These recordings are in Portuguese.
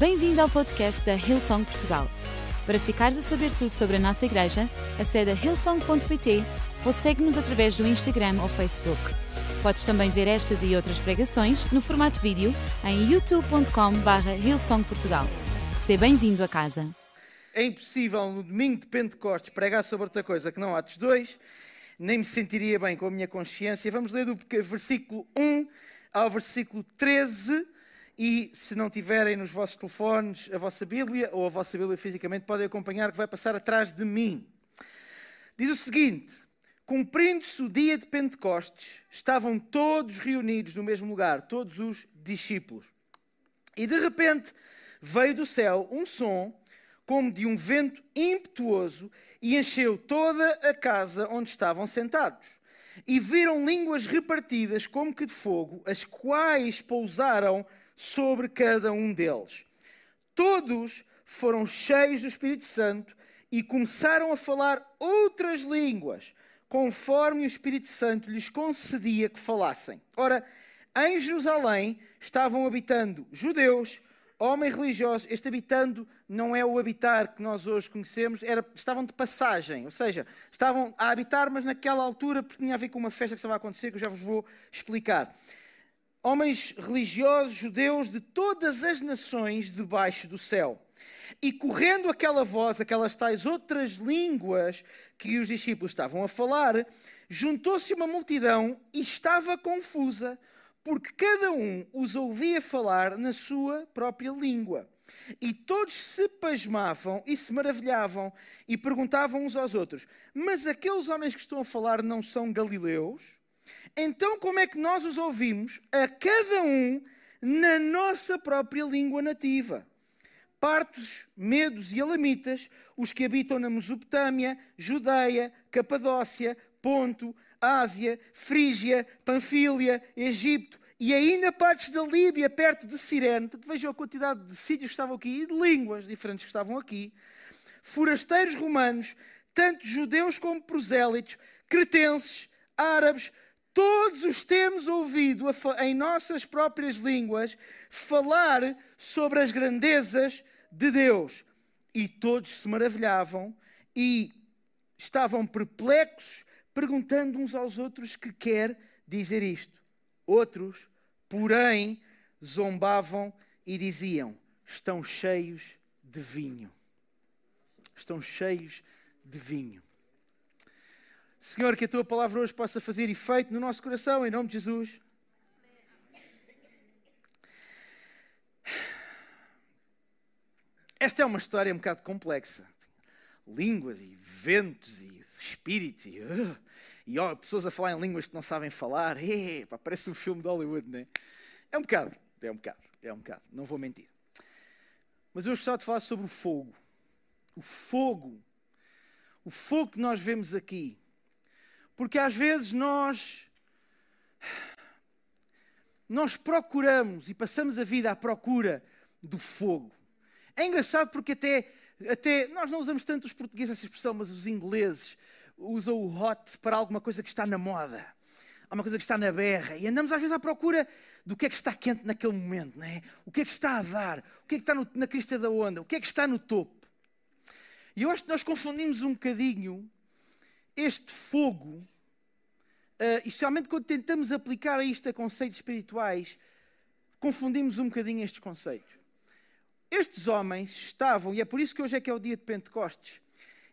Bem-vindo ao podcast da Hillsong Portugal. Para ficares a saber tudo sobre a nossa igreja, acede a hillsong.pt ou segue-nos através do Instagram ou Facebook. Podes também ver estas e outras pregações no formato vídeo em youtube.com.br hillsongportugal. Seja bem-vindo a casa. É impossível no domingo de Pentecostes pregar sobre outra coisa que não Atos 2, nem me sentiria bem com a minha consciência. Vamos ler do versículo 1 ao versículo 13 e se não tiverem nos vossos telefones a vossa Bíblia ou a vossa Bíblia fisicamente, podem acompanhar que vai passar atrás de mim. Diz o seguinte: Cumprindo-se o dia de Pentecostes, estavam todos reunidos no mesmo lugar, todos os discípulos. E de repente veio do céu um som como de um vento impetuoso e encheu toda a casa onde estavam sentados. E viram línguas repartidas como que de fogo, as quais pousaram sobre cada um deles. Todos foram cheios do Espírito Santo e começaram a falar outras línguas, conforme o Espírito Santo lhes concedia que falassem. Ora, em Jerusalém estavam habitando judeus, homens religiosos, este habitando não é o habitar que nós hoje conhecemos, era, estavam de passagem, ou seja, estavam a habitar, mas naquela altura, porque tinha a ver com uma festa que estava a acontecer, que eu já vos vou explicar. Homens religiosos, judeus de todas as nações debaixo do céu. E correndo aquela voz, aquelas tais outras línguas que os discípulos estavam a falar, juntou-se uma multidão e estava confusa porque cada um os ouvia falar na sua própria língua. E todos se pasmavam e se maravilhavam e perguntavam uns aos outros: Mas aqueles homens que estão a falar não são galileus? Então, como é que nós os ouvimos, a cada um, na nossa própria língua nativa? Partos, medos e elamitas, os que habitam na Mesopotâmia, Judeia, Capadócia, Ponto, Ásia, Frígia, Panfília, Egito e ainda partes da Líbia, perto de Sirene. Vejam a quantidade de sítios que estavam aqui e de línguas diferentes que estavam aqui. Forasteiros romanos, tanto judeus como prosélitos, cretenses, árabes, todos os temos ouvido em nossas próprias línguas falar sobre as grandezas de Deus. E todos se maravilhavam e estavam perplexos perguntando uns aos outros que quer dizer isto. Outros, porém, zombavam e diziam: estão cheios de vinho. Estão cheios de vinho. Senhor, que a tua palavra hoje possa fazer efeito no nosso coração, em nome de Jesus. Esta é uma história um bocado complexa. Línguas e ventos e espíritos e, uh, e oh, pessoas a falar em línguas que não sabem falar. Epa, parece um filme de Hollywood, não é? É um bocado, é um bocado, é um bocado, não vou mentir. Mas eu gostava de falar sobre o fogo. O fogo. O fogo que nós vemos aqui. Porque às vezes nós. Nós procuramos e passamos a vida à procura do fogo. É engraçado porque até, até nós não usamos tanto os portugueses essa expressão, mas os ingleses usa o hot para alguma coisa que está na moda, alguma coisa que está na berra, e andamos às vezes à procura do que é que está quente naquele momento, não é? o que é que está a dar, o que é que está no, na crista da onda, o que é que está no topo. E eu acho que nós confundimos um bocadinho este fogo, uh, especialmente quando tentamos aplicar a isto a conceitos espirituais, confundimos um bocadinho estes conceitos. Estes homens estavam, e é por isso que hoje é que é o dia de Pentecostes,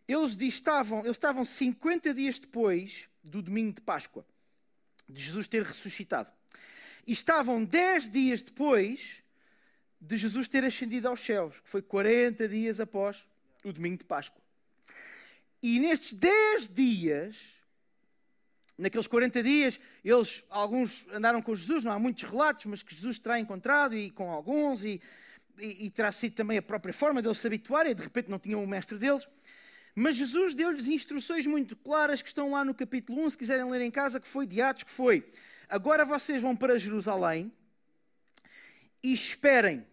eles estavam, eles estavam 50 dias depois do domingo de Páscoa, de Jesus ter ressuscitado. E estavam 10 dias depois de Jesus ter ascendido aos céus, que foi 40 dias após o domingo de Páscoa. E nestes 10 dias, naqueles 40 dias, eles, alguns andaram com Jesus, não há muitos relatos, mas que Jesus terá encontrado e com alguns, e, e, e terá sido também a própria forma deles se habituarem, de repente não tinham o mestre deles. Mas Jesus deu-lhes instruções muito claras que estão lá no capítulo 1, se quiserem ler em casa, que foi de Atos, que foi, agora vocês vão para Jerusalém e esperem.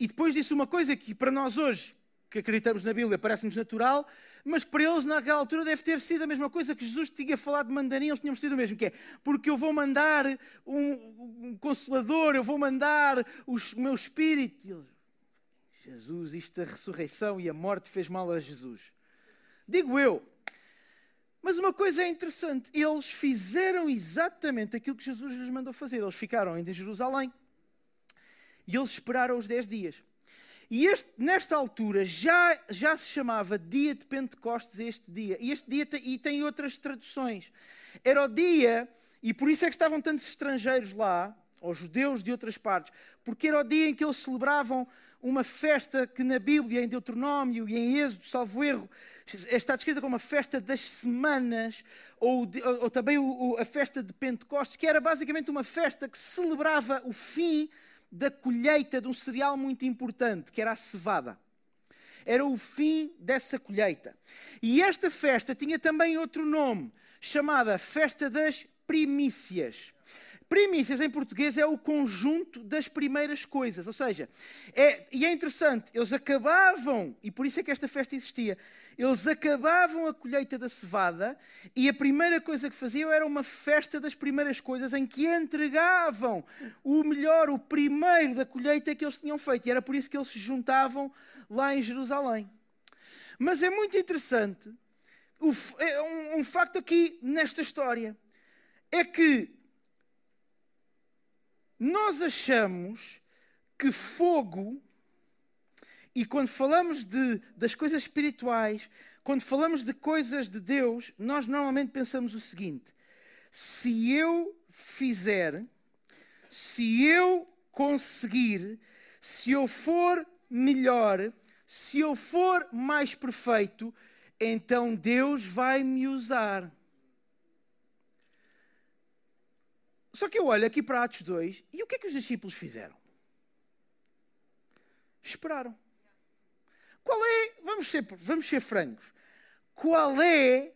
E depois disse uma coisa que para nós hoje, que acreditamos na Bíblia parece-nos natural, mas que para eles naquela altura deve ter sido a mesma coisa que Jesus tinha falado de mandarim, eles tinham sido o mesmo, que é, porque eu vou mandar um, um consolador, eu vou mandar o meu espírito. Eles, Jesus, isto da ressurreição e a morte fez mal a Jesus. Digo eu. Mas uma coisa é interessante, eles fizeram exatamente aquilo que Jesus lhes mandou fazer. Eles ficaram ainda em Jerusalém e eles esperaram os 10 dias. E este, nesta altura já, já se chamava dia de Pentecostes este dia. E este dia e tem outras traduções. Era o dia, e por isso é que estavam tantos estrangeiros lá, ou judeus de outras partes, porque era o dia em que eles celebravam uma festa que na Bíblia, em Deuteronômio e em Êxodo, salvo erro, está descrita como a festa das semanas, ou, de, ou, ou também o, a festa de Pentecostes, que era basicamente uma festa que celebrava o fim da colheita de um cereal muito importante, que era a cevada. Era o fim dessa colheita. E esta festa tinha também outro nome, chamada Festa das Primícias. Primícias em português é o conjunto das primeiras coisas, ou seja, é, e é interessante, eles acabavam, e por isso é que esta festa existia, eles acabavam a colheita da cevada e a primeira coisa que faziam era uma festa das primeiras coisas em que entregavam o melhor, o primeiro da colheita que eles tinham feito, e era por isso que eles se juntavam lá em Jerusalém. Mas é muito interessante, é um, um facto aqui nesta história, é que nós achamos que fogo, e quando falamos de, das coisas espirituais, quando falamos de coisas de Deus, nós normalmente pensamos o seguinte: se eu fizer, se eu conseguir, se eu for melhor, se eu for mais perfeito, então Deus vai me usar. Só que eu olho aqui para Atos 2 e o que é que os discípulos fizeram? Esperaram. Qual é, vamos ser, vamos ser francos, qual é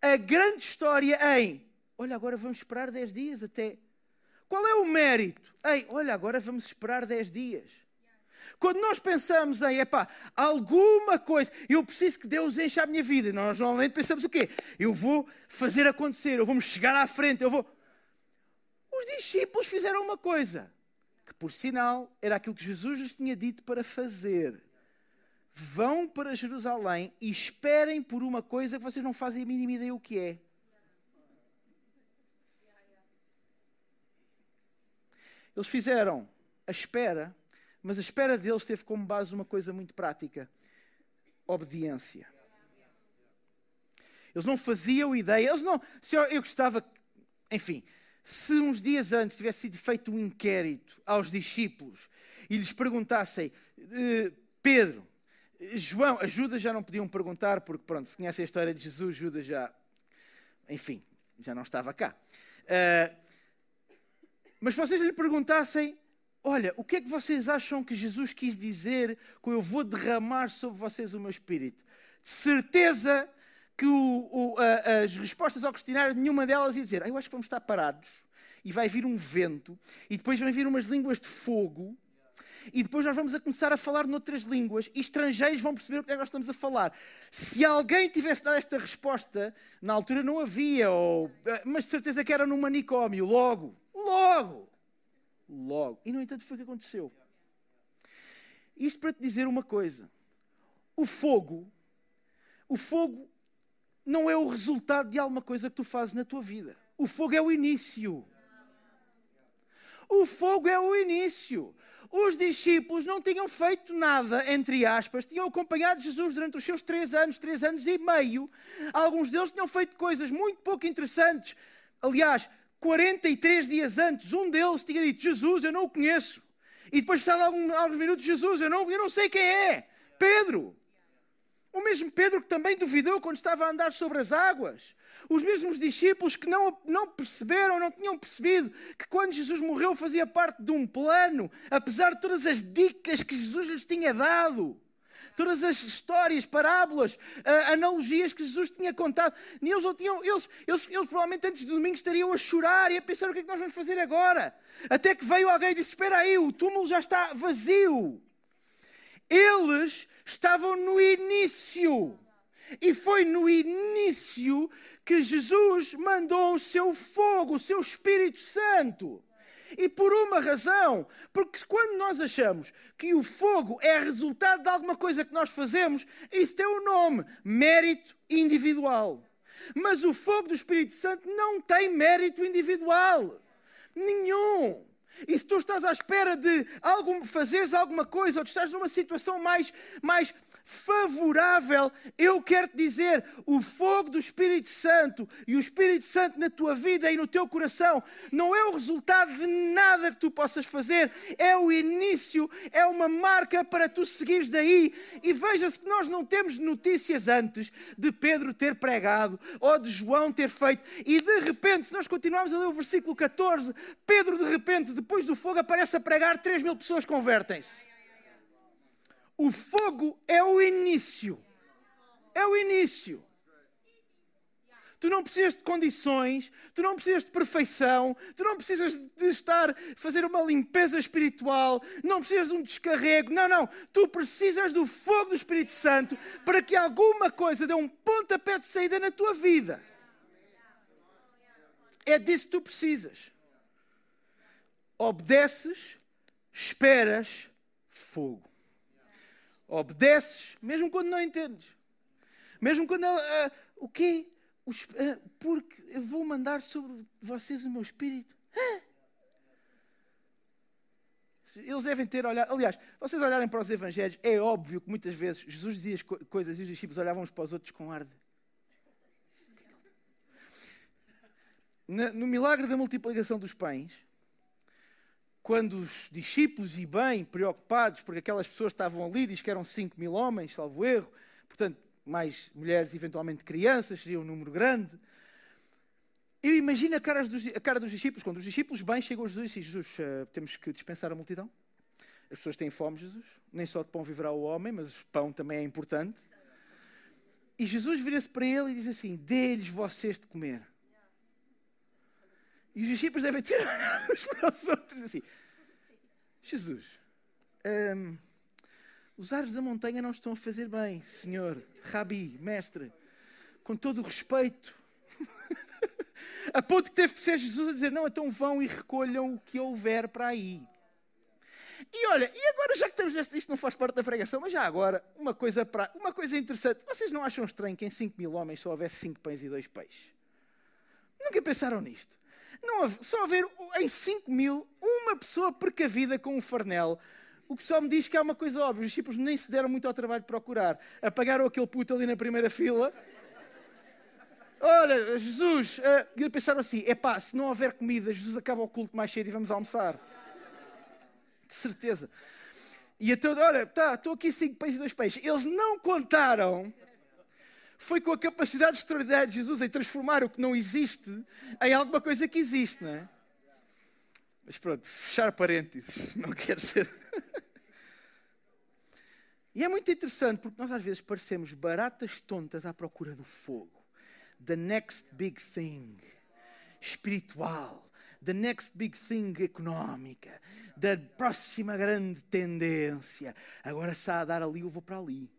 a grande história em, olha, agora vamos esperar 10 dias até. Qual é o mérito? Ei, olha, agora vamos esperar 10 dias. Quando nós pensamos em, epá, alguma coisa, eu preciso que Deus encha a minha vida, nós normalmente pensamos o quê? Eu vou fazer acontecer, eu vou chegar à frente, eu vou. Os discípulos fizeram uma coisa, que por sinal era aquilo que Jesus lhes tinha dito para fazer. Vão para Jerusalém e esperem por uma coisa que vocês não fazem a mínima ideia o que é. Eles fizeram a espera, mas a espera deles teve como base uma coisa muito prática: obediência. Eles não faziam ideia, eles não. Se eu, eu gostava, enfim, se uns dias antes tivesse sido feito um inquérito aos discípulos e lhes perguntassem, eh, Pedro, João, a Judas já não podiam perguntar, porque pronto, se conhecem a história de Jesus, Judas já, enfim, já não estava cá. Uh, mas se vocês lhe perguntassem, olha, o que é que vocês acham que Jesus quis dizer com eu vou derramar sobre vocês o meu espírito? De certeza que o, o, a, as respostas ao questionário, nenhuma delas ia dizer, ah, eu acho que vamos estar parados e vai vir um vento e depois vão vir umas línguas de fogo e depois nós vamos a começar a falar noutras línguas e estrangeiros vão perceber o que é que nós estamos a falar. Se alguém tivesse dado esta resposta, na altura não havia, ou, eh, mas de certeza que era num manicômio, logo, logo, logo. E no entanto foi o que aconteceu. Isto para te dizer uma coisa. O fogo, o fogo não é o resultado de alguma coisa que tu fazes na tua vida. O fogo é o início. O fogo é o início. Os discípulos não tinham feito nada, entre aspas, tinham acompanhado Jesus durante os seus três anos, três anos e meio. Alguns deles tinham feito coisas muito pouco interessantes. Aliás, 43 dias antes, um deles tinha dito: Jesus, eu não o conheço. E depois, passado alguns, minutos, Jesus, eu não, eu não sei quem é. Pedro. O mesmo Pedro que também duvidou quando estava a andar sobre as águas. Os mesmos discípulos que não, não perceberam, não tinham percebido que quando Jesus morreu fazia parte de um plano, apesar de todas as dicas que Jesus lhes tinha dado. Todas as histórias, parábolas, analogias que Jesus tinha contado, eles, não tinham, eles, eles, eles provavelmente antes do domingo estariam a chorar e a pensar o que é que nós vamos fazer agora. Até que veio alguém e disse: Espera aí, o túmulo já está vazio. Eles estavam no início. E foi no início que Jesus mandou o seu fogo, o seu Espírito Santo. E por uma razão, porque quando nós achamos que o fogo é resultado de alguma coisa que nós fazemos, isso tem um nome: mérito individual. Mas o fogo do Espírito Santo não tem mérito individual. Nenhum. E se tu estás à espera de fazeres alguma coisa, ou tu estás numa situação mais, mais favorável, eu quero te dizer: o fogo do Espírito Santo e o Espírito Santo na tua vida e no teu coração não é o resultado de nada que tu possas fazer, é o início, é uma marca para tu seguires daí. E veja-se que nós não temos notícias antes de Pedro ter pregado ou de João ter feito, e de repente, se nós continuarmos a ler o versículo 14, Pedro, de repente, depois do fogo, aparece a pregar, 3 mil pessoas convertem-se. O fogo é o início. É o início. Tu não precisas de condições, tu não precisas de perfeição, tu não precisas de estar fazer uma limpeza espiritual, não precisas de um descarrego. Não, não. Tu precisas do fogo do Espírito Santo para que alguma coisa dê um pontapé de saída na tua vida. É disso que tu precisas. Obedeces, esperas fogo. Obedeces, mesmo quando não entendes. Mesmo quando. Uh, o quê? uh, porque eu vou mandar sobre vocês o meu espírito. Eles devem ter olhado. Aliás, vocês olharem para os Evangelhos, é óbvio que muitas vezes Jesus dizia coisas e os discípulos olhavam uns para os outros com ar de. No milagre da multiplicação dos pães, quando os discípulos, e bem preocupados, porque aquelas pessoas estavam ali, diz que eram 5 mil homens, salvo erro, portanto, mais mulheres, eventualmente crianças, seria um número grande. Eu imagino a cara, dos, a cara dos discípulos, quando os discípulos bem chegam a Jesus e dizem, Jesus, uh, temos que dispensar a multidão. As pessoas têm fome, Jesus. Nem só de pão viverá o homem, mas pão também é importante. E Jesus vira-se para ele e diz assim, dê-lhes vocês de comer. E os discípulos devem ter uns para os outros assim: Jesus, hum, os ares da montanha não estão a fazer bem, Senhor, Rabi, mestre, com todo o respeito. a ponto que teve que ser Jesus a dizer: Não, então vão e recolham o que houver para aí. E olha, e agora já que estamos neste, isto não faz parte da pregação, mas já agora, uma coisa, para, uma coisa interessante. Vocês não acham estranho que em 5 mil homens só houvesse 5 pães e 2 peixes? Nunca pensaram nisto? Não, só haver em 5 mil uma pessoa precavida com um farnel. O que só me diz que há uma coisa óbvia: os discípulos nem se deram muito ao trabalho de procurar. Apagaram aquele puto ali na primeira fila. Olha, Jesus, uh, pensaram assim: é pá, se não houver comida, Jesus acaba o culto mais cedo e vamos almoçar. De certeza. E então, olha, tá, estou aqui cinco peixes e dois peixes. Eles não contaram foi com a capacidade extraordinária de Jesus em transformar o que não existe em alguma coisa que existe, não é? Mas pronto, fechar parênteses, não quero ser. e é muito interessante porque nós às vezes parecemos baratas tontas à procura do fogo. The next big thing. Espiritual. The next big thing económica. Da próxima grande tendência. Agora está a dar ali, eu vou para ali.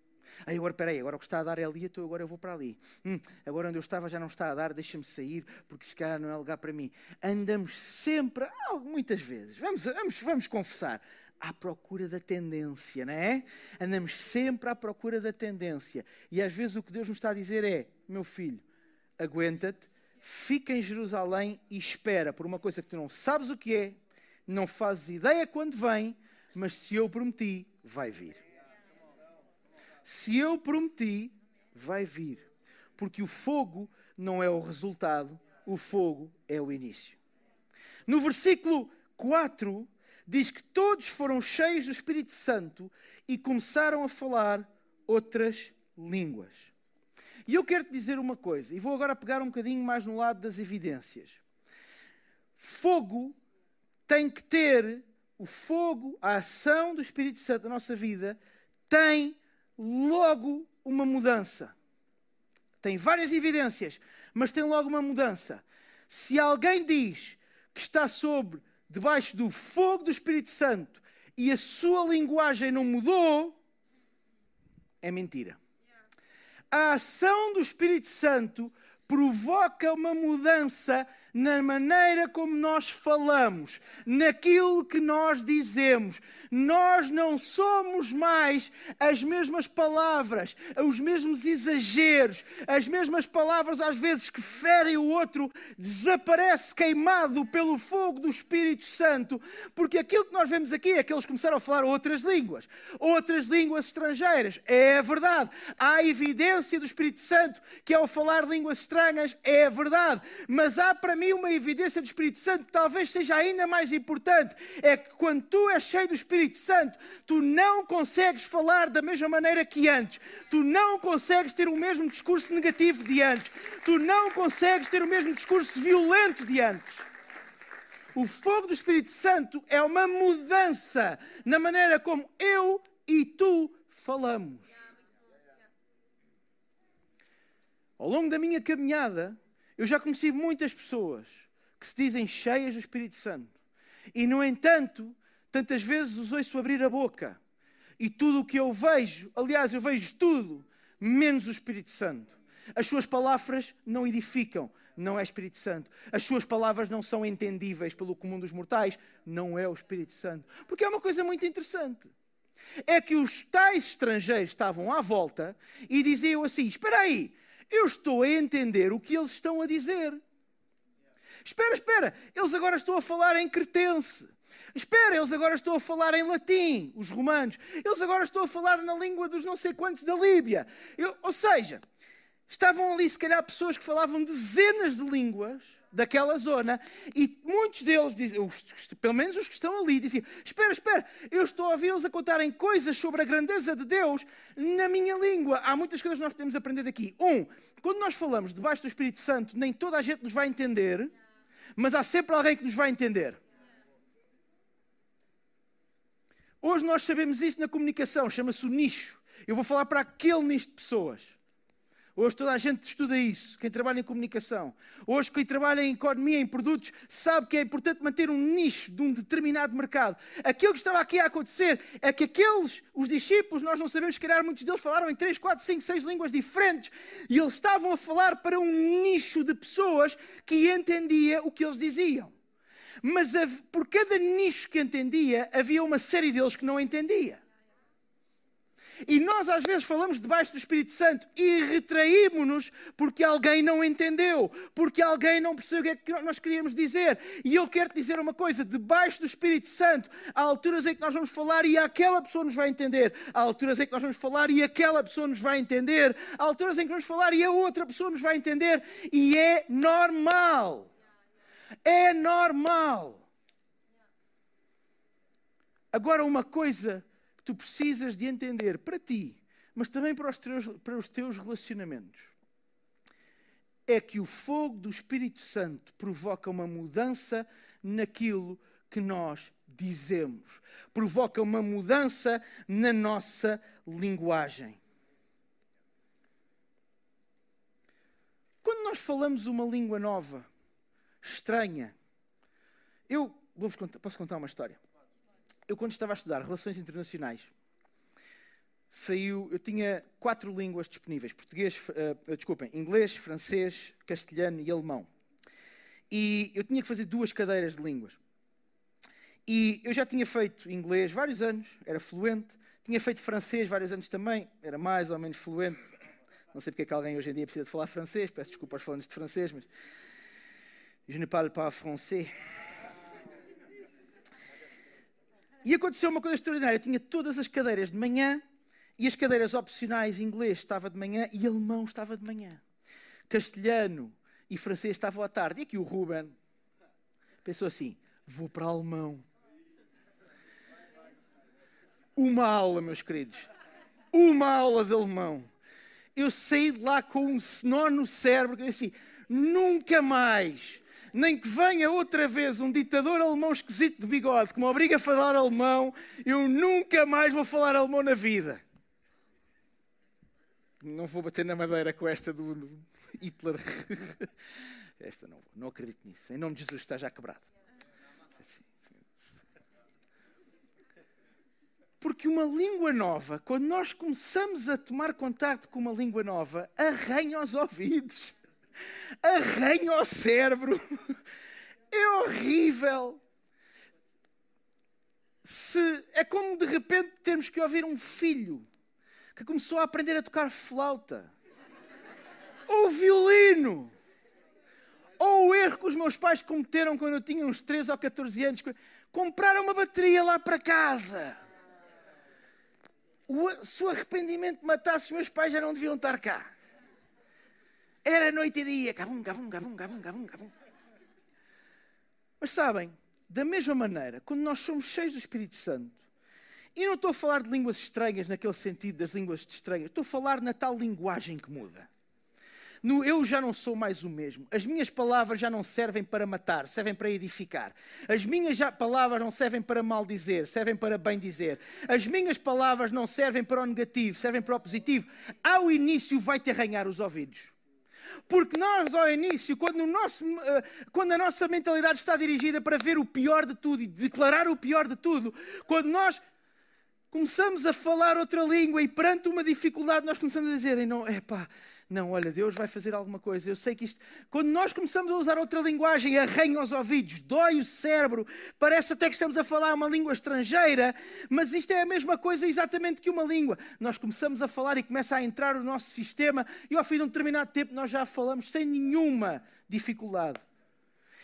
Aí agora, espera aí, agora o que está a dar é ali, então agora eu vou para ali. Hum, agora onde eu estava já não está a dar, deixa-me sair, porque se calhar não é lugar para mim. Andamos sempre, muitas vezes, vamos, vamos, vamos confessar, à procura da tendência, não é? Andamos sempre à procura da tendência. E às vezes o que Deus nos está a dizer é: meu filho, aguenta-te, fica em Jerusalém e espera por uma coisa que tu não sabes o que é, não fazes ideia quando vem, mas se eu prometi, vai vir. Se eu prometi, vai vir. Porque o fogo não é o resultado, o fogo é o início. No versículo 4, diz que todos foram cheios do Espírito Santo e começaram a falar outras línguas. E eu quero te dizer uma coisa, e vou agora pegar um bocadinho mais no lado das evidências. Fogo tem que ter, o fogo, a ação do Espírito Santo na nossa vida, tem logo uma mudança. Tem várias evidências, mas tem logo uma mudança. Se alguém diz que está sobre, debaixo do fogo do Espírito Santo e a sua linguagem não mudou, é mentira. A ação do Espírito Santo provoca uma mudança na maneira como nós falamos, naquilo que nós dizemos. Nós não somos mais as mesmas palavras, os mesmos exageros, as mesmas palavras às vezes que ferem o outro, desaparece queimado pelo fogo do Espírito Santo, porque aquilo que nós vemos aqui é que eles começaram a falar outras línguas, outras línguas estrangeiras. É verdade. Há evidência do Espírito Santo que ao falar línguas estranhas é verdade, mas há para mim uma evidência do Espírito Santo que talvez seja ainda mais importante: é que quando tu és cheio do Espírito Santo, tu não consegues falar da mesma maneira que antes, tu não consegues ter o mesmo discurso negativo de antes, tu não consegues ter o mesmo discurso violento de antes. O fogo do Espírito Santo é uma mudança na maneira como eu e tu falamos. Ao longo da minha caminhada, eu já conheci muitas pessoas que se dizem cheias do Espírito Santo. E, no entanto, tantas vezes os ouço abrir a boca. E tudo o que eu vejo, aliás, eu vejo tudo, menos o Espírito Santo. As suas palavras não edificam, não é Espírito Santo. As suas palavras não são entendíveis pelo comum dos mortais, não é o Espírito Santo. Porque é uma coisa muito interessante. É que os tais estrangeiros estavam à volta e diziam assim: Espera aí, eu estou a entender o que eles estão a dizer. Espera, espera, eles agora estão a falar em cretense. Espera, eles agora estão a falar em latim, os romanos. Eles agora estão a falar na língua dos não sei quantos da Líbia. Eu, ou seja, estavam ali se calhar pessoas que falavam dezenas de línguas daquela zona e muitos deles, pelo menos os que estão ali, diziam: Espera, espera, eu estou a ouvi-los a contarem coisas sobre a grandeza de Deus na minha língua. Há muitas coisas que nós podemos aprender daqui. Um, quando nós falamos debaixo do Espírito Santo, nem toda a gente nos vai entender mas há sempre alguém que nos vai entender. Hoje nós sabemos isso na comunicação, chama-se o nicho. Eu vou falar para aquele nicho de pessoas. Hoje toda a gente estuda isso, quem trabalha em comunicação. Hoje quem trabalha em economia, em produtos, sabe que é importante manter um nicho de um determinado mercado. Aquilo que estava aqui a acontecer é que aqueles, os discípulos, nós não sabemos, se calhar muitos deles falaram em 3, 4, 5, 6 línguas diferentes e eles estavam a falar para um nicho de pessoas que entendia o que eles diziam. Mas por cada nicho que entendia, havia uma série deles que não entendia. E nós às vezes falamos debaixo do Espírito Santo e retraímos-nos porque alguém não entendeu, porque alguém não percebeu o que é que nós queríamos dizer. E eu quero te dizer uma coisa: debaixo do Espírito Santo, há alturas em que nós vamos falar e aquela pessoa nos vai entender, há alturas em que nós vamos falar e aquela pessoa nos vai entender, há alturas em que vamos falar e a outra pessoa nos vai entender, e é normal. É normal. Agora, uma coisa tu precisas de entender para ti, mas também para os teus, para os teus relacionamentos, é que o fogo do Espírito Santo provoca uma mudança naquilo que nós dizemos, provoca uma mudança na nossa linguagem. Quando nós falamos uma língua nova, estranha, eu vou-vos contar, posso contar uma história? Eu quando estava a estudar Relações Internacionais, saiu, eu tinha quatro línguas disponíveis, português, uh, desculpem, inglês, francês, castelhano e alemão. E eu tinha que fazer duas cadeiras de línguas. E eu já tinha feito inglês vários anos, era fluente. Tinha feito francês vários anos também, era mais ou menos fluente. Não sei porque é que alguém hoje em dia precisa de falar francês, peço desculpa aos falantes de francês, mas je ne parle pas français. E aconteceu uma coisa extraordinária. Eu tinha todas as cadeiras de manhã e as cadeiras opcionais, inglês estava de manhã e alemão estava de manhã. Castelhano e francês estavam à tarde. E aqui o Ruben pensou assim: vou para alemão. Uma aula, meus queridos. Uma aula de alemão. Eu saí de lá com um nó no cérebro que eu disse: nunca mais nem que venha outra vez um ditador alemão esquisito de bigode que me obriga a falar alemão, eu nunca mais vou falar alemão na vida. Não vou bater na madeira com esta do Hitler. Esta não, não acredito nisso. Em nome de Jesus está já quebrado. Porque uma língua nova, quando nós começamos a tomar contato com uma língua nova, arranha os ouvidos, arranha o cérebro. É horrível. Se, é como de repente termos que ouvir um filho que começou a aprender a tocar flauta, ou violino, ou o erro que os meus pais cometeram quando eu tinha uns 13 ou 14 anos, compraram uma bateria lá para casa. O, se o arrependimento matasse, os meus pais já não deviam estar cá. Era noite e dia, cabum, cabum, cabum, cabum, cabum, cabum. Mas sabem, da mesma maneira, quando nós somos cheios do Espírito Santo, e não estou a falar de línguas estranhas naquele sentido das línguas estranhas, estou a falar na tal linguagem que muda. No eu já não sou mais o mesmo. As minhas palavras já não servem para matar, servem para edificar. As minhas palavras não servem para maldizer, servem para bem dizer. As minhas palavras não servem para o negativo, servem para o positivo. Ao início vai-te arranhar os ouvidos. Porque nós, ao início, quando, nosso, eh, quando, a nossa mentalidade está dirigida para ver o pior de tudo e declarar o pior de tudo, quando nós começamos a falar outra língua e perante uma dificuldade nós começamos a dizer, não, é pá, não, olha, Deus vai fazer alguma coisa. Eu sei que isto. Quando nós começamos a usar outra linguagem, arranha os ouvidos, dói o cérebro, parece até que estamos a falar uma língua estrangeira, mas isto é a mesma coisa exatamente que uma língua. Nós começamos a falar e começa a entrar o nosso sistema, e ao fim de um determinado tempo nós já falamos sem nenhuma dificuldade.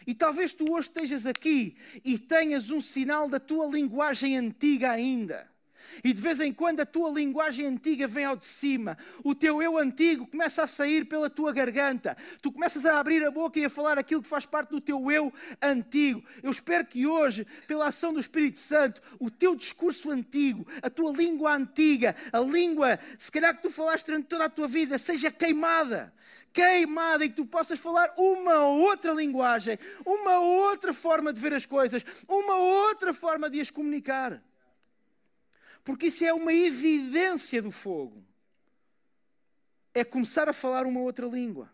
E talvez tu hoje estejas aqui e tenhas um sinal da tua linguagem antiga ainda. E de vez em quando a tua linguagem antiga vem ao de cima. O teu eu antigo começa a sair pela tua garganta. Tu começas a abrir a boca e a falar aquilo que faz parte do teu eu antigo. Eu espero que hoje, pela ação do Espírito Santo, o teu discurso antigo, a tua língua antiga, a língua, se calhar que tu falaste durante toda a tua vida, seja queimada queimada e que tu possas falar uma outra linguagem, uma outra forma de ver as coisas, uma outra forma de as comunicar porque isso é uma evidência do fogo. É começar a falar uma outra língua.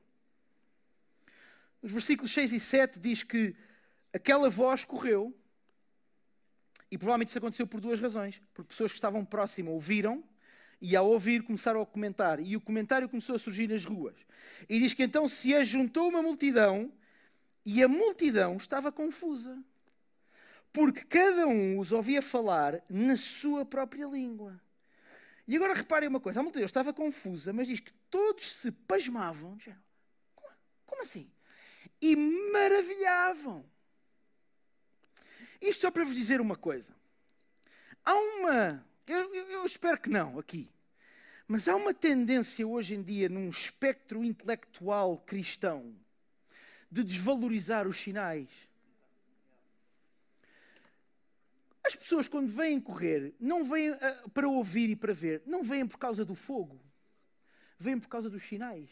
Os versículos 6 e 7 diz que aquela voz correu, e provavelmente isso aconteceu por duas razões. Porque pessoas que estavam próximas ouviram, e ao ouvir começaram a comentar, e o comentário começou a surgir nas ruas. E diz que então se ajuntou uma multidão, e a multidão estava confusa porque cada um os ouvia falar na sua própria língua. E agora reparem uma coisa: a multidão estava confusa, mas diz que todos se pasmavam. Como assim? E maravilhavam. Isto só para vos dizer uma coisa. Há uma, eu, eu, eu espero que não aqui, mas há uma tendência hoje em dia num espectro intelectual cristão de desvalorizar os sinais As pessoas, quando vêm correr, não vêm uh, para ouvir e para ver, não vêm por causa do fogo, vêm por causa dos sinais.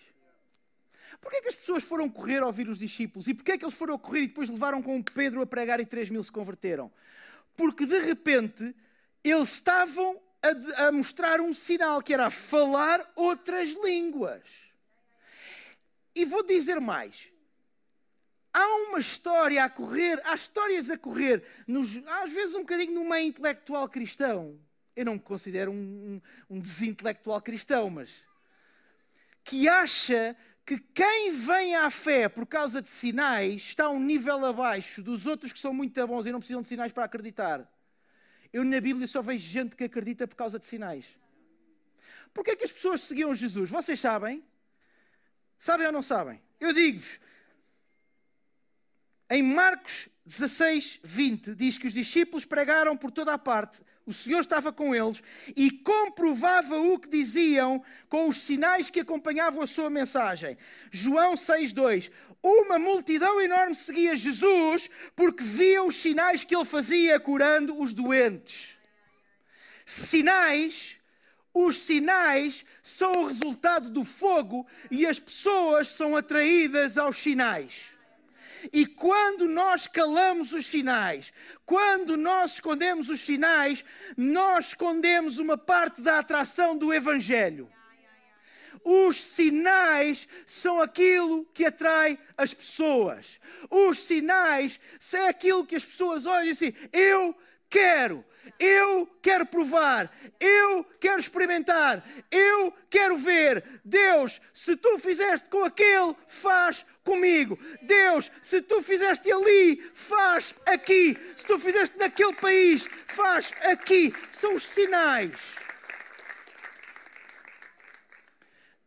Porquê é que as pessoas foram correr a ouvir os discípulos? E porquê é que eles foram correr e depois levaram com Pedro a pregar e 3 mil se converteram? Porque de repente eles estavam a, a mostrar um sinal que era falar outras línguas. E vou dizer mais: há uma história a correr, há histórias a correr, nos, às vezes um bocadinho no meio intelectual cristão. Eu não me considero um, um, um desintelectual cristão, mas que acha que quem vem à fé por causa de sinais está um nível abaixo dos outros que são muito bons e não precisam de sinais para acreditar. Eu na Bíblia só vejo gente que acredita por causa de sinais. Porquê é que as pessoas seguiam Jesus? Vocês sabem? Sabem ou não sabem? Eu digo-vos, em Marcos 16, 20, diz que os discípulos pregaram por toda a parte, o Senhor estava com eles e comprovava o que diziam com os sinais que acompanhavam a sua mensagem. João 6, 2. Uma multidão enorme seguia Jesus porque via os sinais que ele fazia curando os doentes. Sinais os sinais são o resultado do fogo e as pessoas são atraídas aos sinais. E quando nós calamos os sinais, quando nós escondemos os sinais, nós escondemos uma parte da atração do Evangelho. Os sinais são aquilo que atrai as pessoas. Os sinais são aquilo que as pessoas olham e assim: eu quero, eu quero provar, eu quero experimentar, eu quero ver. Deus, se tu fizeste com aquele, faz comigo. Deus, se tu fizeste ali, faz aqui. Se tu fizeste naquele país, faz aqui. São os sinais.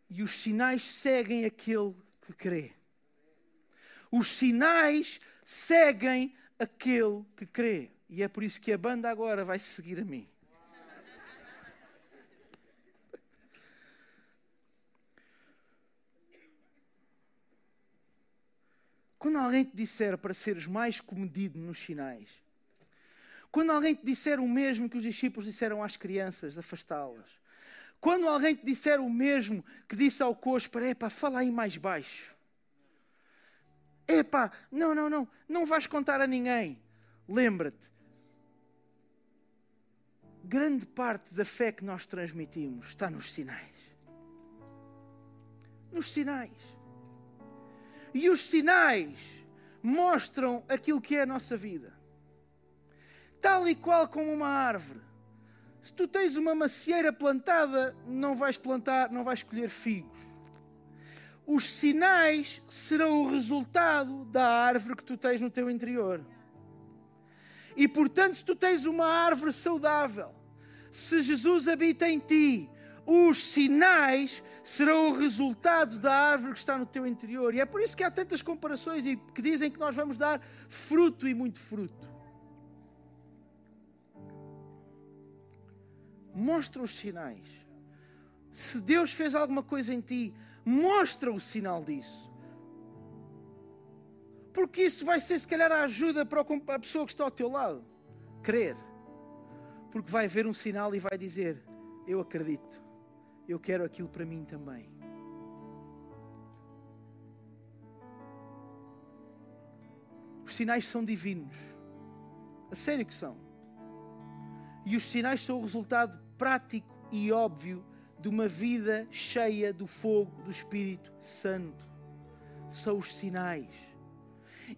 E os sinais seguem aquele que crê. Os sinais seguem aquele que crê. E é por isso que a banda agora vai seguir a mim. Quando alguém te disser para seres mais comedido nos sinais, quando alguém te disser o mesmo que os discípulos disseram às crianças, afastá-las, quando alguém te disser o mesmo que disse ao coxo, para epá, fala aí mais baixo. Epá, não, não, não, não vais contar a ninguém. Lembra-te, grande parte da fé que nós transmitimos está nos sinais. Nos sinais. E os sinais mostram aquilo que é a nossa vida. Tal e qual como uma árvore. Se tu tens uma macieira plantada, não vais plantar, não vais colher figos. Os sinais serão o resultado da árvore que tu tens no teu interior. E portanto, se tu tens uma árvore saudável, se Jesus habita em ti, os sinais serão o resultado da árvore que está no teu interior. E é por isso que há tantas comparações e que dizem que nós vamos dar fruto e muito fruto. Mostra os sinais. Se Deus fez alguma coisa em ti, mostra o sinal disso. Porque isso vai ser, se calhar, a ajuda para a pessoa que está ao teu lado. Crer porque vai ver um sinal e vai dizer: Eu acredito, eu quero aquilo para mim também. Os sinais são divinos, a sério que são. E os sinais são o resultado prático e óbvio de uma vida cheia do fogo do Espírito Santo. São os sinais.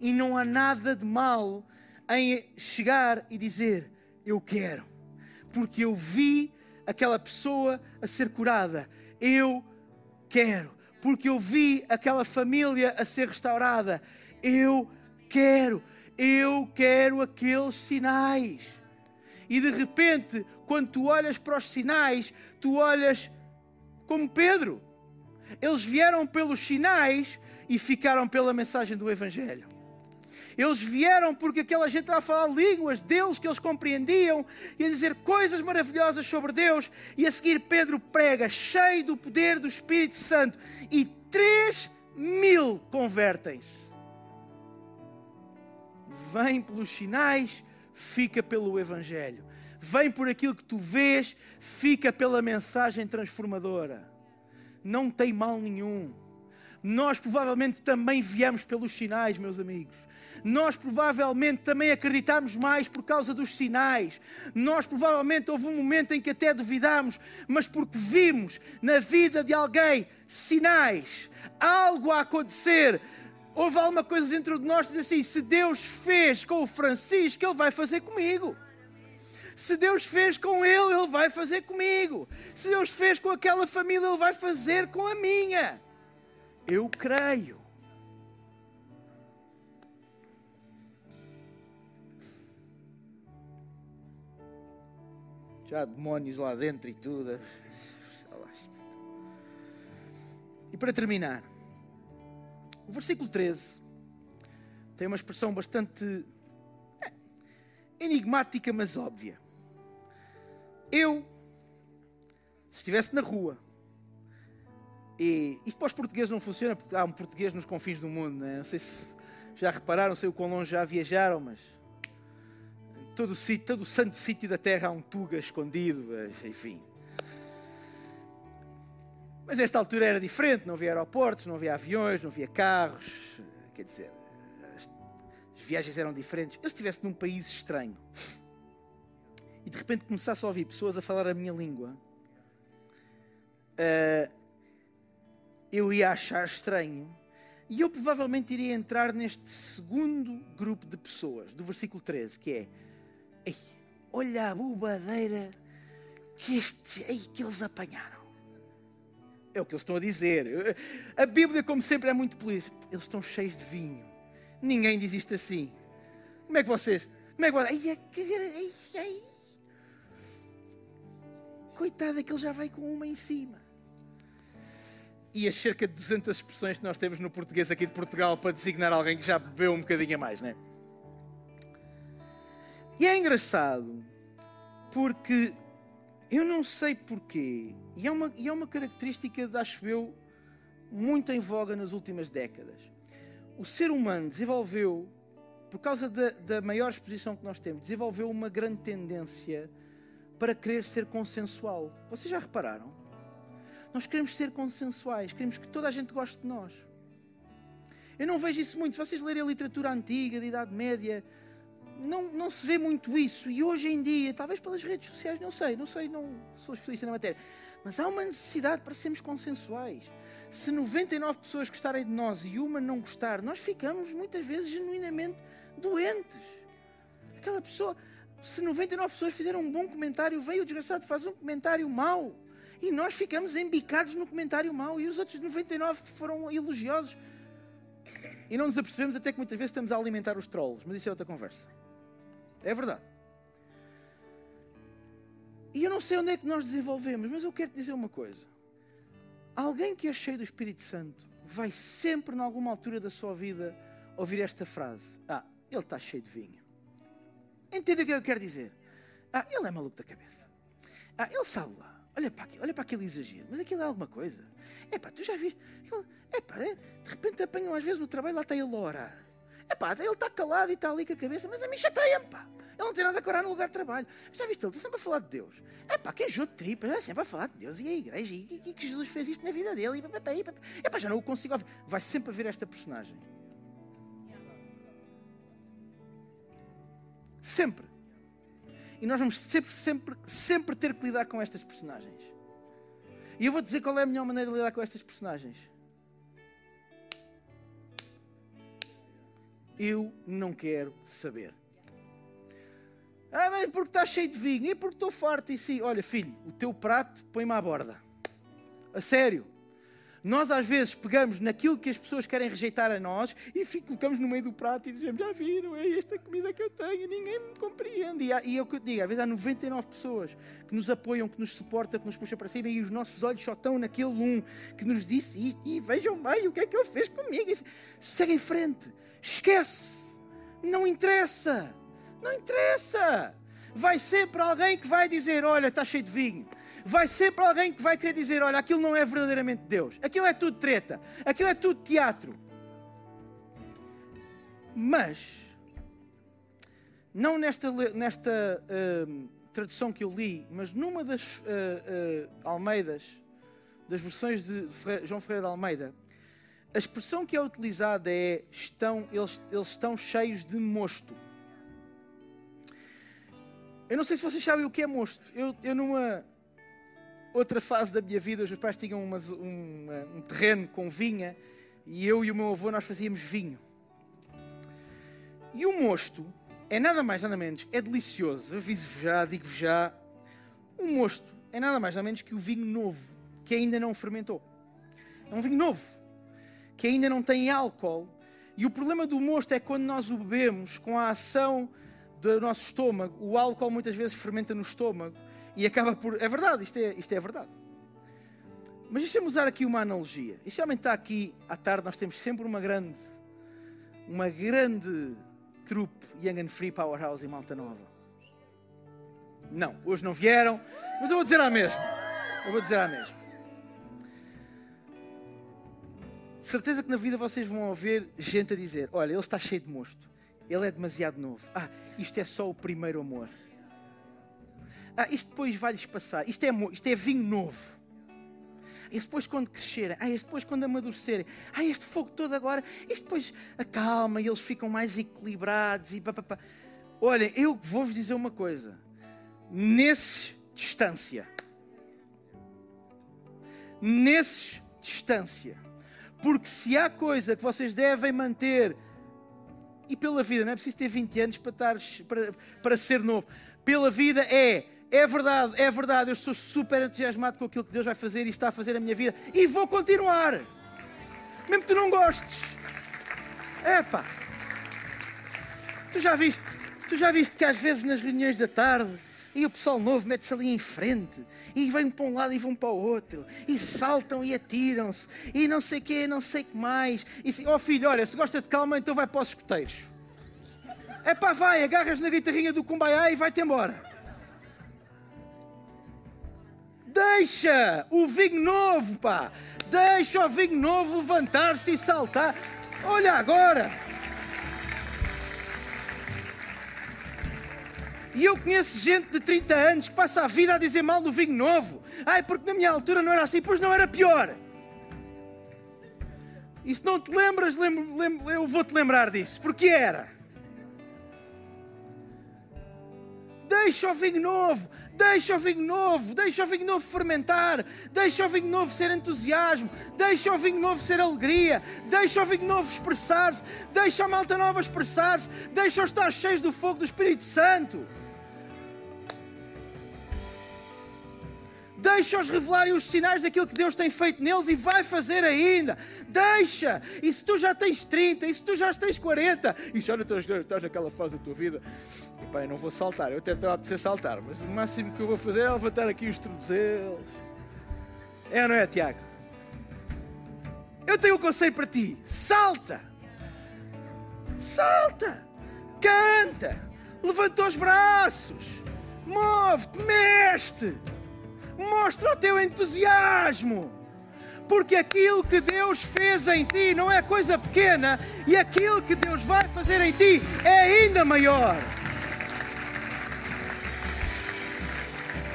E não há nada de mal em chegar e dizer: Eu quero porque eu vi aquela pessoa a ser curada. Eu quero. Porque eu vi aquela família a ser restaurada. Eu quero. Eu quero aqueles sinais. E de repente, quando tu olhas para os sinais, tu olhas como Pedro. Eles vieram pelos sinais e ficaram pela mensagem do Evangelho. Eles vieram porque aquela gente estava a falar línguas, Deus que eles compreendiam, e a dizer coisas maravilhosas sobre Deus. E a seguir, Pedro prega, cheio do poder do Espírito Santo, e três mil convertem-se. Vem pelos sinais, fica pelo Evangelho. Vem por aquilo que tu vês, fica pela mensagem transformadora. Não tem mal nenhum. Nós provavelmente também viemos pelos sinais, meus amigos. Nós provavelmente também acreditamos mais por causa dos sinais. Nós provavelmente houve um momento em que até duvidamos, mas porque vimos na vida de alguém sinais, algo a acontecer. Houve alguma coisa dentro de nós que diz assim: se Deus fez com o Francisco, Ele vai fazer comigo. Se Deus fez com ele, Ele vai fazer comigo. Se Deus fez com aquela família, Ele vai fazer com a minha. Eu creio. Já há demónios lá dentro e tudo. E para terminar, o versículo 13 tem uma expressão bastante é, enigmática, mas óbvia. Eu, se estivesse na rua, e isto para os portugueses não funciona porque há um português nos confins do mundo, não, é? não sei se já repararam, não sei o quão longe já viajaram, mas todo todo o santo sítio da terra há um tuga escondido, enfim. Mas nesta altura era diferente, não havia aeroportos, não havia aviões, não havia carros, quer dizer, as, as viagens eram diferentes. Eu se estivesse num país estranho e de repente começasse a ouvir pessoas a falar a minha língua, uh, eu ia achar estranho e eu provavelmente iria entrar neste segundo grupo de pessoas, do versículo 13, que é Ei, olha a bobadeira que, este, ei, que eles apanharam. É o que eles estão a dizer. A Bíblia, como sempre, é muito polícia. Eles estão cheios de vinho. Ninguém diz isto assim. Como é que vocês? Como é que vocês? Ai, que, ai, ai. Coitado, é que ele já vai com uma em cima. E as cerca de 200 expressões que nós temos no português aqui de Portugal para designar alguém que já bebeu um bocadinho a mais, não é? E é engraçado porque eu não sei porquê, e é uma, e é uma característica, acho eu, muito em voga nas últimas décadas. O ser humano desenvolveu, por causa da, da maior exposição que nós temos, desenvolveu uma grande tendência para querer ser consensual. Vocês já repararam? Nós queremos ser consensuais, queremos que toda a gente goste de nós. Eu não vejo isso muito. Se vocês lerem a literatura antiga, da Idade Média, não, não se vê muito isso. E hoje em dia, talvez pelas redes sociais, não sei, não sei, não sou especialista na matéria. Mas há uma necessidade para sermos consensuais. Se 99 pessoas gostarem de nós e uma não gostar, nós ficamos muitas vezes genuinamente doentes. Aquela pessoa, se 99 pessoas fizeram um bom comentário, veio o desgraçado fazer um comentário mau. E nós ficamos embicados no comentário mau. E os outros 99 que foram elogiosos. E não nos apercebemos até que muitas vezes estamos a alimentar os trolls. Mas isso é outra conversa. É verdade. E eu não sei onde é que nós desenvolvemos, mas eu quero te dizer uma coisa. Alguém que é cheio do Espírito Santo vai sempre, em alguma altura da sua vida, ouvir esta frase: Ah, ele está cheio de vinho. Entende o que eu quero dizer? Ah, ele é maluco da cabeça. Ah, ele sabe lá. Olha para, aqui, olha para aquele exagero, mas aquilo é alguma coisa. É pá, tu já viste? É pá, de repente apanham às vezes no trabalho, lá está ele a orar. É pá, ele está calado e está ali com a cabeça, mas a mim chateia-me, pá. Ele não tem nada a orar no lugar de trabalho. Já viste, ele está sempre a falar de Deus. É pá, que enjoo de tripas, é sempre a falar de Deus e a igreja, e, e, que Jesus fez isto na vida dele. E, é pá, já não o consigo ouvir. Vai sempre a ver esta personagem. Sempre. E nós vamos sempre, sempre, sempre ter que lidar com estas personagens. E eu vou dizer qual é a melhor maneira de lidar com estas personagens. Eu não quero saber. Ah, mas porque está cheio de vinho. E porque estou farto. E sim, olha, filho, o teu prato põe-me à borda. A sério. Nós às vezes pegamos naquilo que as pessoas querem rejeitar a nós e colocamos no meio do prato e dizemos: Já viram, é esta comida que eu tenho, ninguém me compreende. E, e é o que eu te digo: às vezes há 99 pessoas que nos apoiam, que nos suportam, que nos puxam para cima e os nossos olhos só estão naquele um que nos disse e vejam bem o que é que ele fez comigo. E, segue em frente, esquece, não interessa, não interessa. Vai sempre alguém que vai dizer: Olha, está cheio de vinho. Vai sempre alguém que vai querer dizer: olha, aquilo não é verdadeiramente Deus, aquilo é tudo treta, aquilo é tudo teatro. Mas, não nesta, nesta uh, tradução que eu li, mas numa das uh, uh, Almeidas, das versões de João Ferreira de Almeida, a expressão que é utilizada é: estão, eles, eles estão cheios de mosto. Eu não sei se vocês sabem o que é mosto. Eu, eu numa, outra fase da minha vida, os meus pais tinham um, um terreno com vinha e eu e o meu avô nós fazíamos vinho. E o mosto é nada mais nada menos, é delicioso, aviso-vos já, digo-vos já. O mosto é nada mais nada menos que o vinho novo, que ainda não fermentou. É um vinho novo, que ainda não tem álcool. E o problema do mosto é quando nós o bebemos com a ação do nosso estômago, o álcool muitas vezes fermenta no estômago e acaba por. É verdade, isto é, isto é verdade. Mas deixa-me usar aqui uma analogia. Isto realmente está aqui à tarde, nós temos sempre uma grande, uma grande trupe Young and Free Powerhouse em Malta Nova. Não, hoje não vieram, mas eu vou dizer a mesma. Eu vou dizer a mesma. De certeza que na vida vocês vão ouvir gente a dizer: Olha, ele está cheio de mosto, ele é demasiado novo. Ah, isto é só o primeiro amor. Ah, isto depois vai-lhes passar. Isto é, isto é vinho novo. E depois quando crescerem, ah, este depois quando amadurecerem, ah, este fogo todo agora, isto depois acalma e eles ficam mais equilibrados e papapá. Olha, eu vou-vos dizer uma coisa. Nesses distância. Nesses distância. Porque se há coisa que vocês devem manter e pela vida, não é preciso ter 20 anos para, estar, para, para ser novo pela vida é é verdade, é verdade, eu estou super entusiasmado com aquilo que Deus vai fazer e está a fazer a minha vida e vou continuar. Mesmo que tu não gostes. Epá. Tu já viste, tu já viste que às vezes nas reuniões da tarde e o pessoal novo mete-se ali em frente e vem para um lado e vão para o outro e saltam e atiram-se e não sei o quê, não sei o que mais. E assim, oh filho, olha, se gosta de calma, então vai para os escoteiros. É pá, vai, agarras na guitarrinha do Kumbaya e vai-te embora. Deixa o vinho novo, pá. Deixa o vinho novo levantar-se e saltar. Olha agora. E eu conheço gente de 30 anos que passa a vida a dizer mal do vinho novo. Ai, porque na minha altura não era assim, pois não era pior. E se não te lembras, eu vou-te lembrar disso. Porque era. Deixa o vinho novo, deixa o vinho novo, deixa o vinho novo fermentar, deixa o vinho novo ser entusiasmo, deixa o vinho novo ser alegria, deixa o vinho novo expressar-se, deixa a malta nova expressar-se, deixa-os estar cheios do fogo do Espírito Santo. Deixa-os revelarem os sinais daquilo que Deus tem feito neles e vai fazer ainda. Deixa! E se tu já tens 30, e se tu já tens 40, e já não estás, estás naquela fase da tua vida, e pá, eu não vou saltar, eu até estava a apetecer saltar, mas o máximo que eu vou fazer é levantar aqui os tornozelos. É ou não é, Tiago? Eu tenho um conselho para ti: salta! Salta! Canta! Levanta os braços! Move-te, mexe-te! Mostra o teu entusiasmo. Porque aquilo que Deus fez em ti não é coisa pequena e aquilo que Deus vai fazer em ti é ainda maior.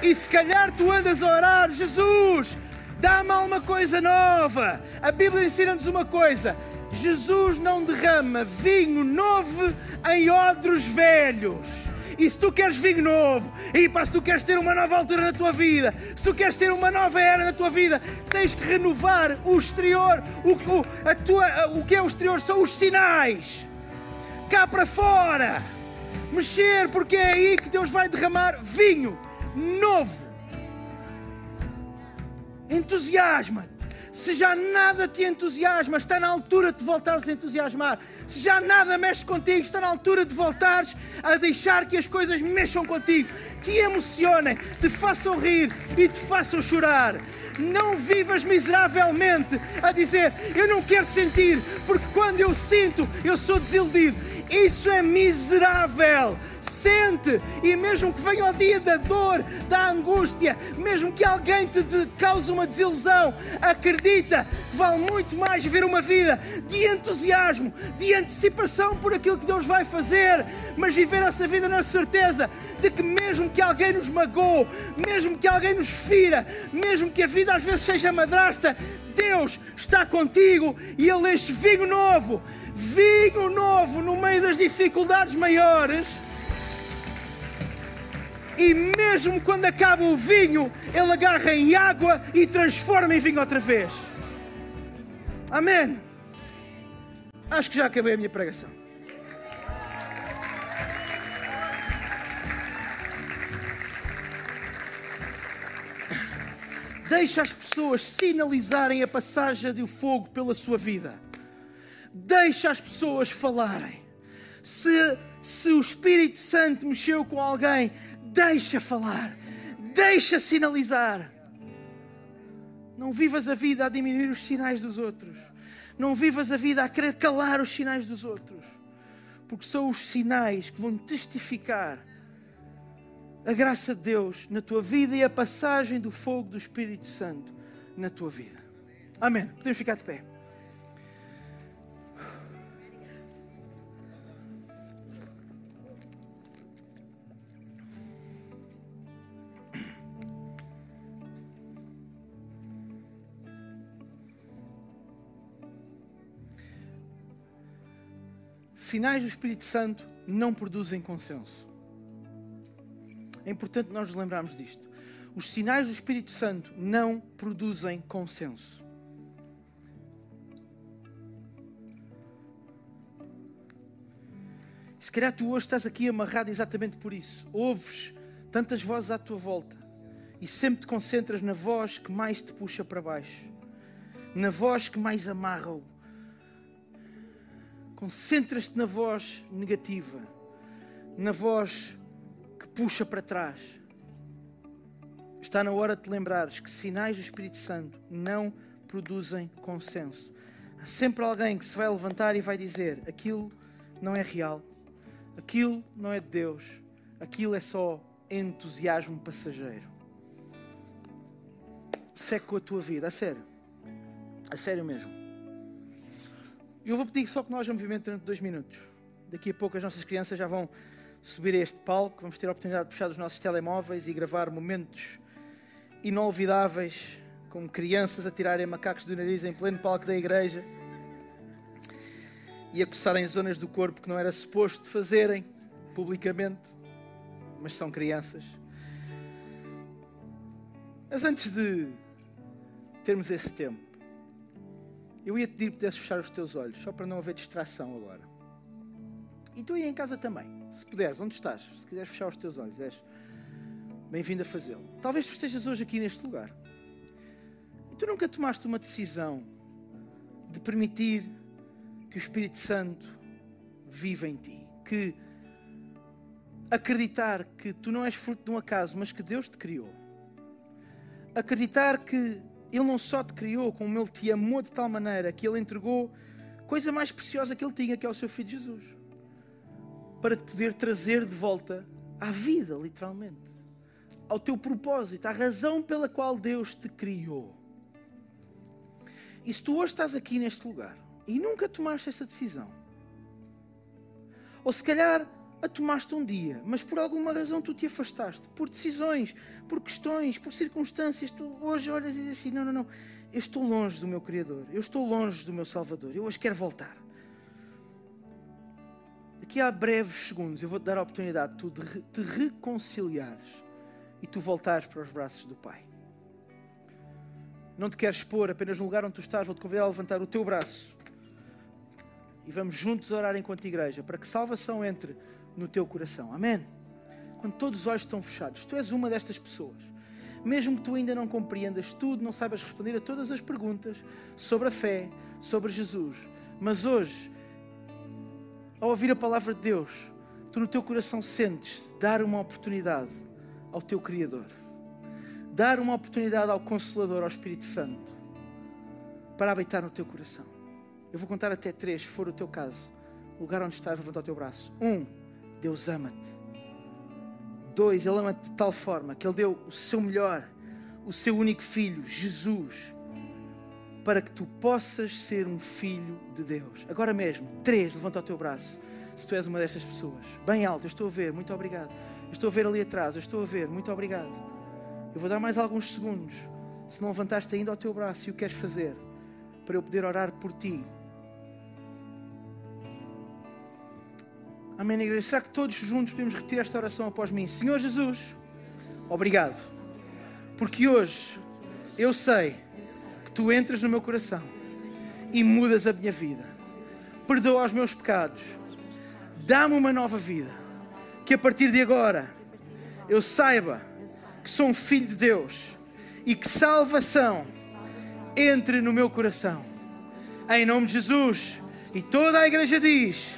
E se calhar tu andas a orar, Jesus, dá-me uma coisa nova. A Bíblia ensina-nos uma coisa: Jesus não derrama vinho novo em odres velhos. E se tu queres vinho novo, e pá, se tu queres ter uma nova altura na tua vida, se tu queres ter uma nova era na tua vida, tens que renovar o exterior. O, o, a tua, o que é o exterior são os sinais. Cá para fora. Mexer, porque é aí que Deus vai derramar vinho novo. Entusiasma-te se já nada te entusiasma, está na altura de voltares a entusiasmar. Se já nada mexe contigo, está na altura de voltares a deixar que as coisas mexam contigo, te emocionem, te façam rir e te façam chorar. Não vivas miseravelmente a dizer eu não quero sentir, porque quando eu sinto eu sou desiludido. Isso é miserável sente, e mesmo que venha o dia da dor, da angústia, mesmo que alguém te cause uma desilusão, acredita vale muito mais viver uma vida de entusiasmo, de antecipação por aquilo que Deus vai fazer, mas viver essa vida na certeza de que mesmo que alguém nos magoe, mesmo que alguém nos fira, mesmo que a vida às vezes seja madrasta, Deus está contigo e Ele enche vinho novo, vinho novo no meio das dificuldades maiores e mesmo quando acaba o vinho, ele agarra em água e transforma em vinho outra vez. Amém. Acho que já acabei a minha pregação. Deixa as pessoas sinalizarem a passagem do fogo pela sua vida. Deixa as pessoas falarem. Se, se o Espírito Santo mexeu com alguém, Deixa falar, deixa sinalizar. Não vivas a vida a diminuir os sinais dos outros. Não vivas a vida a querer calar os sinais dos outros. Porque são os sinais que vão testificar a graça de Deus na tua vida e a passagem do fogo do Espírito Santo na tua vida. Amém. Podemos ficar de pé. Sinais do Espírito Santo não produzem consenso. É importante nós nos lembrarmos disto. Os sinais do Espírito Santo não produzem consenso. Se calhar tu hoje estás aqui amarrado exatamente por isso. Ouves tantas vozes à tua volta e sempre te concentras na voz que mais te puxa para baixo, na voz que mais amarra. Concentras-te na voz negativa, na voz que puxa para trás. Está na hora de te lembrares que sinais do Espírito Santo não produzem consenso. Há sempre alguém que se vai levantar e vai dizer: aquilo não é real, aquilo não é de Deus, aquilo é só entusiasmo passageiro. Segue com a tua vida, a sério. A sério mesmo. Eu vou pedir só que nós movimento durante dois minutos. Daqui a pouco as nossas crianças já vão subir a este palco. Vamos ter a oportunidade de puxar os nossos telemóveis e gravar momentos inolvidáveis, como crianças a tirarem macacos do nariz em pleno palco da igreja e a coçarem zonas do corpo que não era suposto fazerem publicamente, mas são crianças. Mas antes de termos esse tempo, eu ia te pedir que fechar os teus olhos, só para não haver distração agora. E tu aí em casa também, se puderes, onde estás? Se quiseres fechar os teus olhos, és bem-vindo a fazê-lo. Talvez tu estejas hoje aqui neste lugar. E tu nunca tomaste uma decisão de permitir que o Espírito Santo viva em ti, que acreditar que tu não és fruto de um acaso, mas que Deus te criou. Acreditar que ele não só te criou, como Ele te amou de tal maneira que Ele entregou coisa mais preciosa que Ele tinha, que é o seu Filho Jesus, para te poder trazer de volta à vida, literalmente, ao teu propósito, à razão pela qual Deus te criou. E se tu hoje estás aqui neste lugar e nunca tomaste essa decisão, ou se calhar a tomaste um dia, mas por alguma razão tu te afastaste, por decisões, por questões, por circunstâncias, tu hoje olhas e dizes assim: não, não, não, eu estou longe do meu Criador, eu estou longe do meu Salvador, eu hoje quero voltar. Aqui há breves segundos eu vou-te dar a oportunidade de tu de te reconciliares e tu voltares para os braços do Pai. Não te queres expor apenas no lugar onde tu estás, vou-te convidar a levantar o teu braço e vamos juntos orar enquanto igreja para que salvação entre no teu coração. Amém? Quando todos os olhos estão fechados, tu és uma destas pessoas. Mesmo que tu ainda não compreendas tudo, não saibas responder a todas as perguntas sobre a fé, sobre Jesus, mas hoje, ao ouvir a palavra de Deus, tu no teu coração sentes dar uma oportunidade ao teu Criador, dar uma oportunidade ao Consolador, ao Espírito Santo, para habitar no teu coração. Eu vou contar até três, se for o teu caso. O lugar onde estás, levanta o teu braço. Um, Deus ama-te. Dois, Ele ama-te de tal forma que Ele deu o seu melhor, o seu único filho, Jesus, para que tu possas ser um filho de Deus. Agora mesmo, três, levanta o teu braço. Se tu és uma destas pessoas, bem alto, eu estou a ver, muito obrigado. Eu estou a ver ali atrás, eu estou a ver, muito obrigado. Eu vou dar mais alguns segundos. Se não levantaste ainda o teu braço e o queres fazer, para eu poder orar por ti, Amém, igreja? Será que todos juntos podemos repetir esta oração após mim? Senhor Jesus, obrigado. Porque hoje eu sei que tu entras no meu coração e mudas a minha vida. Perdoa os meus pecados. Dá-me uma nova vida. Que a partir de agora eu saiba que sou um filho de Deus e que salvação entre no meu coração. Em nome de Jesus. E toda a igreja diz.